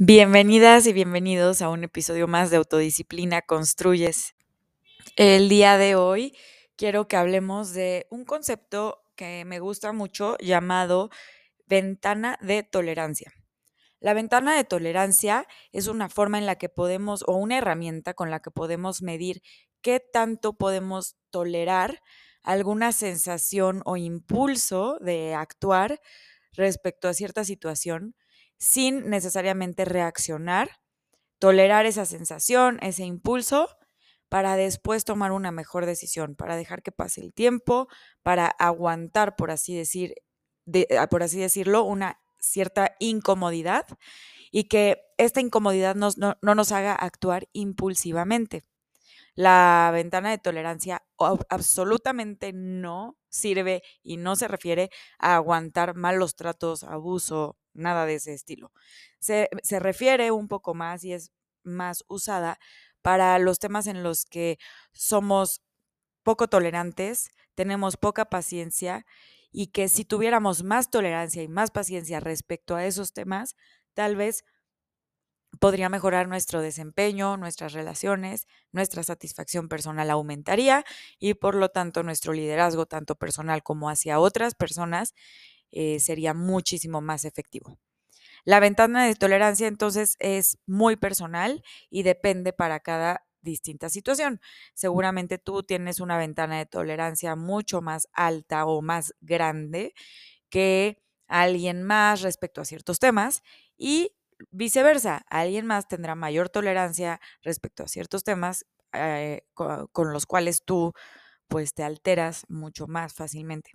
Bienvenidas y bienvenidos a un episodio más de Autodisciplina Construyes. El día de hoy quiero que hablemos de un concepto que me gusta mucho llamado ventana de tolerancia. La ventana de tolerancia es una forma en la que podemos, o una herramienta con la que podemos medir qué tanto podemos tolerar alguna sensación o impulso de actuar respecto a cierta situación sin necesariamente reaccionar, tolerar esa sensación, ese impulso, para después tomar una mejor decisión, para dejar que pase el tiempo, para aguantar, por así, decir, ah, por así decirlo, una cierta incomodidad y que esta incomodidad no, no nos haga actuar impulsivamente. La ventana de tolerancia absolutamente no sirve y no se refiere a aguantar malos tratos, abuso, nada de ese estilo. Se, refiere un poco más y es más usada para los temas en los que somos poco tolerantes, tenemos poca paciencia y que si tuviéramos más tolerancia y más paciencia respecto a esos temas, tal vez podría mejorar nuestro desempeño, nuestras relaciones, nuestra satisfacción personal aumentaría y por lo tanto nuestro liderazgo, tanto personal como hacia otras personas, eh, sería muchísimo más efectivo. La ventana de tolerancia entonces es muy personal y depende para cada distinta situación. Seguramente tú tienes una ventana de tolerancia mucho más alta o más grande que alguien más respecto a ciertos temas y viceversa, alguien más tendrá mayor tolerancia respecto a ciertos temas eh, con los cuales tú pues te alteras mucho más fácilmente.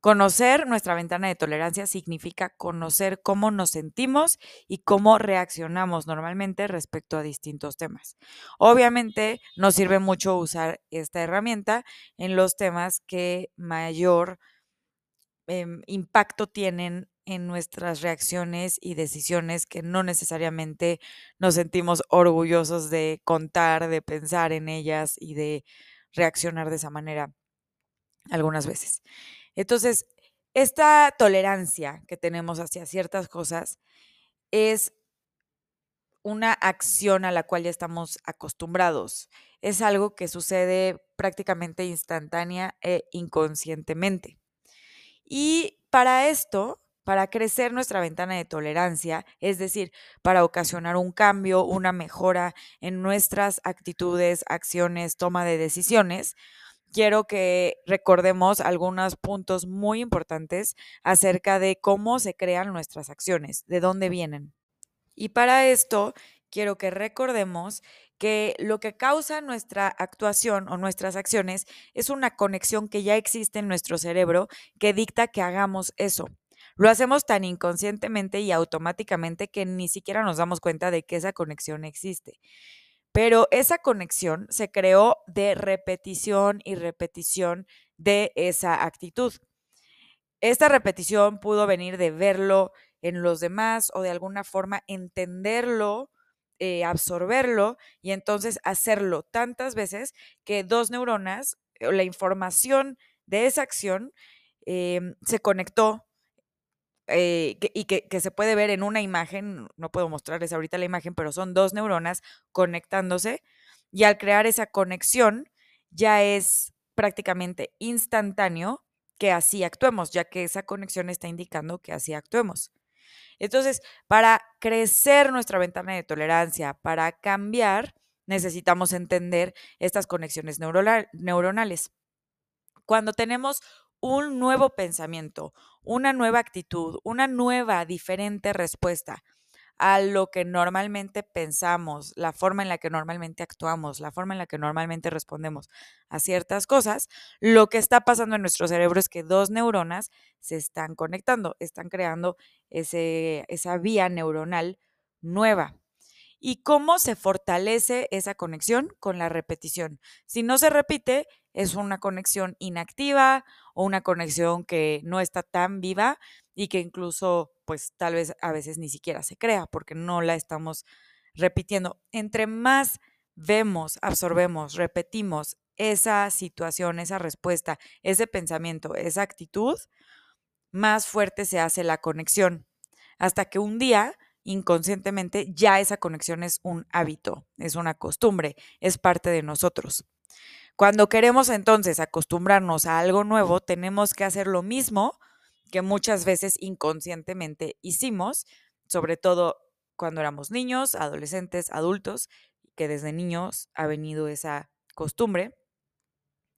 Conocer nuestra ventana de tolerancia significa conocer cómo nos sentimos y cómo reaccionamos normalmente respecto a distintos temas. Obviamente nos sirve mucho usar esta herramienta en los temas que mayor em, impacto tienen en nuestras reacciones y decisiones que no necesariamente nos sentimos orgullosos de contar, de pensar en ellas y de reaccionar de esa manera algunas veces. Entonces, esta tolerancia que tenemos hacia ciertas cosas es una acción a la cual ya estamos acostumbrados. Es algo que sucede prácticamente instantánea e inconscientemente. Y para esto, para crecer nuestra ventana de tolerancia, es decir, para ocasionar un cambio, una mejora en nuestras actitudes, acciones, toma de decisiones, quiero que recordemos algunos puntos muy importantes acerca de cómo se crean nuestras acciones, de dónde vienen. Y para esto, quiero que recordemos que lo que causa nuestra actuación o nuestras acciones es una conexión que ya existe en nuestro cerebro que dicta que hagamos eso. Lo hacemos tan inconscientemente y automáticamente que ni siquiera nos damos cuenta de que esa conexión existe. Pero esa conexión se creó de repetición y repetición de esa actitud. Esta repetición pudo venir de verlo en los demás o de alguna forma entenderlo, eh, absorberlo y entonces hacerlo tantas veces que dos neuronas, la información de esa acción em, se conectó eh, y que, se puede ver en una imagen, no puedo mostrarles ahorita la imagen, pero son dos neuronas conectándose y al crear esa conexión ya es prácticamente instantáneo que así actuemos, ya que esa conexión está indicando que así actuemos. Entonces, para crecer nuestra ventana de tolerancia, para cambiar, necesitamos entender estas conexiones neuronales. Cuando tenemos un nuevo pensamiento, una nueva actitud, una nueva, diferente respuesta a lo que normalmente pensamos, la forma en la que normalmente actuamos, la forma en la que normalmente respondemos a ciertas cosas, lo que está pasando en nuestro cerebro es que dos neuronas se están conectando, están creando ese, esa vía neuronal nueva. ¿Y cómo se fortalece esa conexión? Con la repetición. Si no se repite, es una conexión inactiva o una conexión que no está tan viva y que incluso pues tal vez a veces ni siquiera se crea porque no la estamos repitiendo. Entre más vemos, absorbemos, repetimos esa situación, esa respuesta, ese pensamiento, esa actitud, más fuerte se hace la conexión. Hasta que un día inconscientemente ya esa conexión es un hábito, es una costumbre, es parte de nosotros. Cuando queremos entonces acostumbrarnos a algo nuevo, tenemos que hacer lo mismo que muchas veces inconscientemente hicimos, sobre todo cuando éramos niños, adolescentes, adultos, que desde niños ha venido esa costumbre,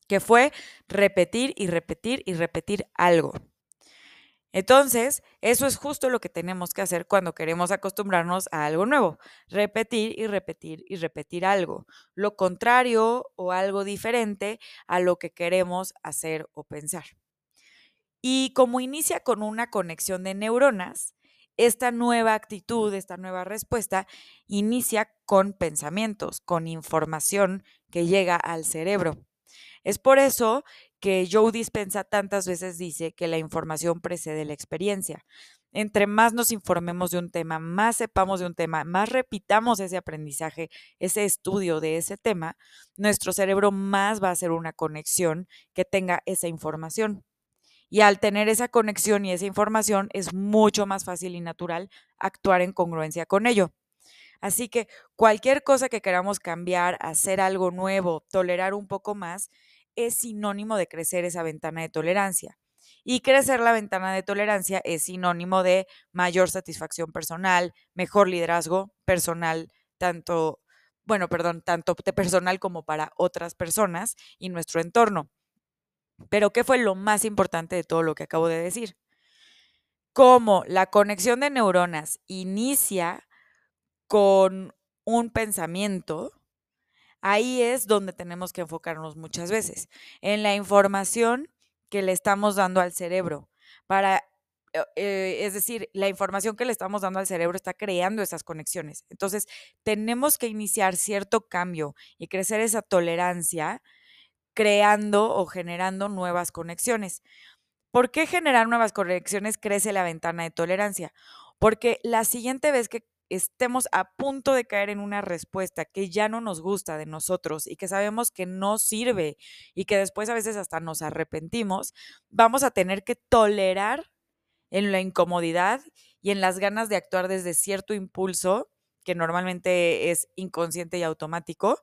que fue repetir y repetir y repetir algo. Entonces, eso es justo lo que tenemos que hacer cuando queremos acostumbrarnos a algo nuevo, repetir y repetir y repetir algo, lo contrario o algo diferente a lo que queremos hacer o pensar. Y como inicia con una conexión de neuronas, esta nueva actitud, esta nueva respuesta, inicia con pensamientos, con información que llega al cerebro. Es por eso que Joe Dispensa tantas veces dice que la información precede la experiencia. Entre más nos informemos de un tema, más sepamos de un tema, más repitamos ese aprendizaje, ese estudio de ese tema, nuestro cerebro más va a hacer una conexión que tenga esa información. Y al tener esa conexión y esa información es mucho más fácil y natural actuar en congruencia con ello. Así que cualquier cosa que queramos cambiar, hacer algo nuevo, tolerar un poco más, es sinónimo de crecer esa ventana de tolerancia. Y crecer la ventana de tolerancia es sinónimo de mayor satisfacción personal, mejor liderazgo personal, tanto, bueno, perdón, tanto de personal como para otras personas y nuestro entorno. Pero, ¿qué fue lo más importante de todo lo que acabo de decir? Cómo la conexión de neuronas inicia con un pensamiento, Ahí es donde tenemos que enfocarnos muchas veces, en la información que le estamos dando al cerebro. Para, eh, eh, es decir, la información que le estamos dando al cerebro está creando esas conexiones. Entonces, tenemos que iniciar cierto cambio y crecer esa tolerancia creando o generando nuevas conexiones. ¿Por qué generar nuevas conexiones crece la ventana de tolerancia? Porque la siguiente vez que estemos a punto de caer en una respuesta que ya no nos gusta de nosotros y que sabemos que no sirve y que después a veces hasta nos arrepentimos, vamos a tener que tolerar en la incomodidad y en las ganas de actuar desde cierto impulso que normalmente es inconsciente y automático,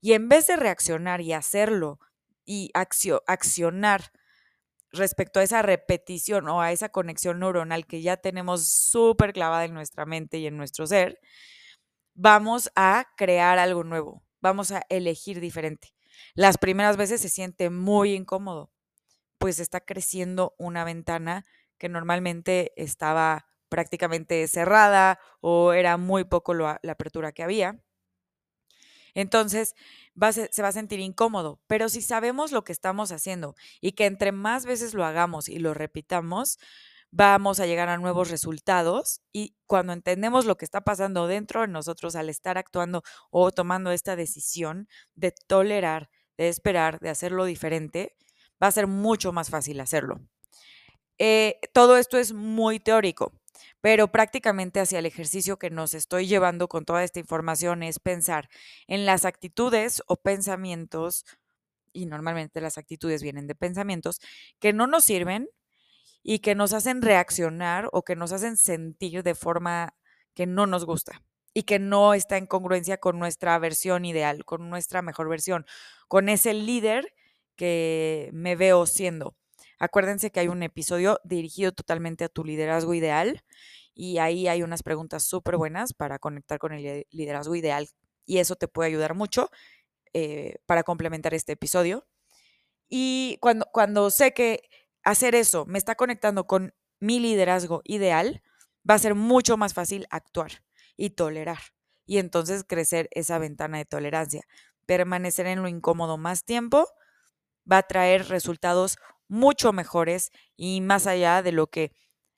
y en vez de reaccionar y hacerlo y accionar respecto a esa repetición o a esa conexión neuronal que ya tenemos súper clavada en nuestra mente y en nuestro ser, vamos a crear algo nuevo, vamos a elegir diferente. Las primeras veces se siente muy incómodo, pues está creciendo una ventana que normalmente estaba prácticamente cerrada o era muy poco la apertura que había. Entonces, se va a sentir incómodo, pero si sabemos lo que estamos haciendo y que entre más veces lo hagamos y lo repitamos, vamos a llegar a nuevos resultados y cuando entendemos lo que está pasando dentro de nosotros al estar actuando o tomando esta decisión de tolerar, de esperar, de hacerlo diferente, va a ser mucho más fácil hacerlo. Eh, todo esto es muy teórico, pero prácticamente hacia el ejercicio que nos estoy llevando con toda esta información es pensar en las actitudes o pensamientos, y normalmente las actitudes vienen de pensamientos, que no nos sirven y que nos hacen reaccionar o que nos hacen sentir de forma que no nos gusta y que no está en congruencia con nuestra versión ideal, con nuestra mejor versión, con ese líder que me veo siendo. Acuérdense que hay un episodio dirigido totalmente a tu liderazgo ideal y ahí hay unas preguntas súper buenas para conectar con el liderazgo ideal y eso te puede ayudar mucho eh, para complementar este episodio. Y cuando, cuando sé que hacer eso me está conectando con mi liderazgo ideal, va a ser mucho más fácil actuar y tolerar. Y entonces crecer esa ventana de tolerancia. Permanecer en lo incómodo más tiempo va a traer resultados mucho mejores y más allá de lo que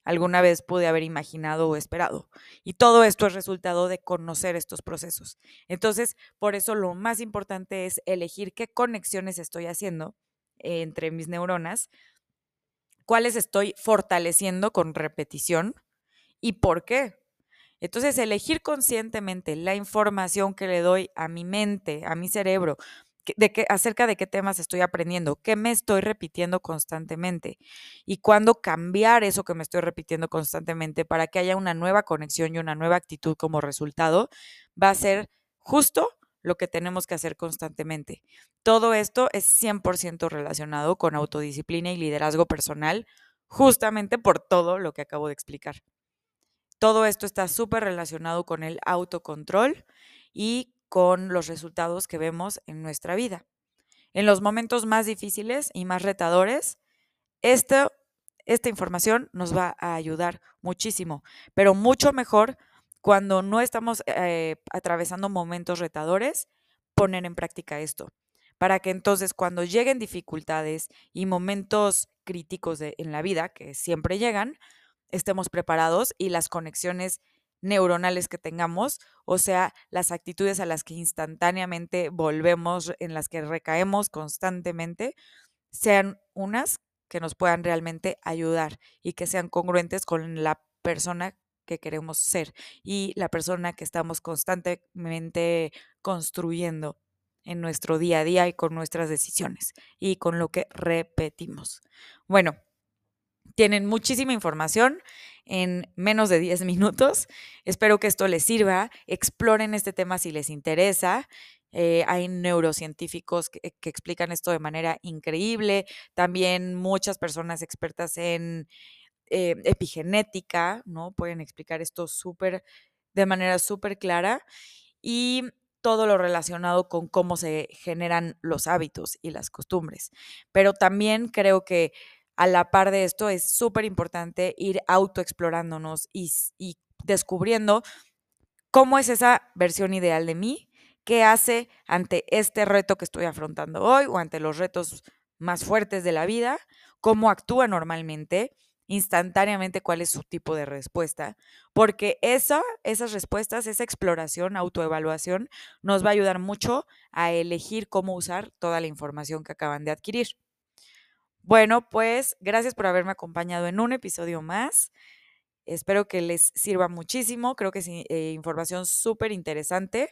alguna vez pude haber imaginado o esperado. Y todo esto es resultado de conocer estos procesos. Entonces, por eso lo más importante es elegir qué conexiones estoy haciendo entre mis neuronas, cuáles estoy fortaleciendo con repetición y por qué. Entonces, elegir conscientemente la información que le doy a mi mente, a mi cerebro, de qué, acerca de qué temas estoy aprendiendo, qué me estoy repitiendo constantemente y cuándo cambiar eso que me estoy repitiendo constantemente para que haya una nueva conexión y una nueva actitud como resultado, va a ser justo lo que tenemos que hacer constantemente. Todo esto es 100% relacionado con autodisciplina y liderazgo personal, justamente por todo lo que acabo de explicar. Todo esto está súper relacionado con el autocontrol y con los resultados que vemos en nuestra vida. En los momentos más difíciles y más retadores, esta, información nos va a ayudar muchísimo, pero mucho mejor cuando no estamos eh, atravesando momentos retadores, poner en práctica esto, para que entonces cuando lleguen dificultades y momentos críticos en la vida, que siempre llegan, estemos preparados y las conexiones neuronales que tengamos, o sea, las actitudes a las que instantáneamente volvemos, en las que recaemos constantemente, sean unas que nos puedan realmente ayudar y que sean congruentes con la persona que queremos ser y la persona que estamos constantemente construyendo en nuestro día a día y con nuestras decisiones y con lo que repetimos. Bueno, tienen muchísima información en menos de 10 minutos. Espero que esto les sirva. Exploren este tema si les interesa. Eh, hay neurocientíficos que, explican esto de manera increíble. También muchas personas expertas en eh, epigenética, ¿no? Pueden explicar esto súper, de manera súper clara. Y todo lo relacionado con cómo se generan los hábitos y las costumbres. Pero también creo que a la par de esto es súper importante ir autoexplorándonos y, y descubriendo cómo es esa versión ideal de mí, qué hace ante este reto que estoy afrontando hoy o ante los retos más fuertes de la vida, cómo actúa normalmente, instantáneamente cuál es su tipo de respuesta, porque esa, esas respuestas, esa exploración, autoevaluación, nos va a ayudar mucho a elegir cómo usar toda la información que acaban de adquirir. Bueno, pues gracias por haberme acompañado en un episodio más. Espero que les sirva muchísimo. Creo que es eh, información súper interesante.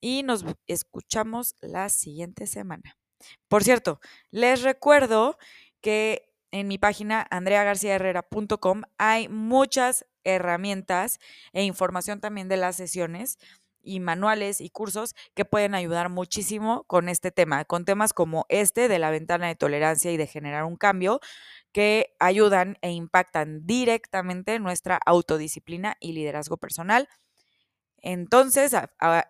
Y nos escuchamos la siguiente semana. Por cierto, les recuerdo que en mi página andreagarciaherrera.com hay muchas herramientas e información también de las sesiones y manuales y cursos que pueden ayudar muchísimo con este tema, con temas como este de la ventana de tolerancia y de generar un cambio que ayudan e impactan directamente nuestra autodisciplina y liderazgo personal. Entonces,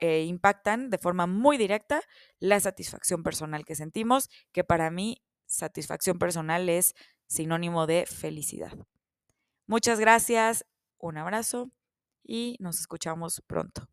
eh, impactan de forma muy directa la satisfacción personal que sentimos, que para mí satisfacción personal es sinónimo de felicidad. Muchas gracias, un abrazo y nos escuchamos pronto.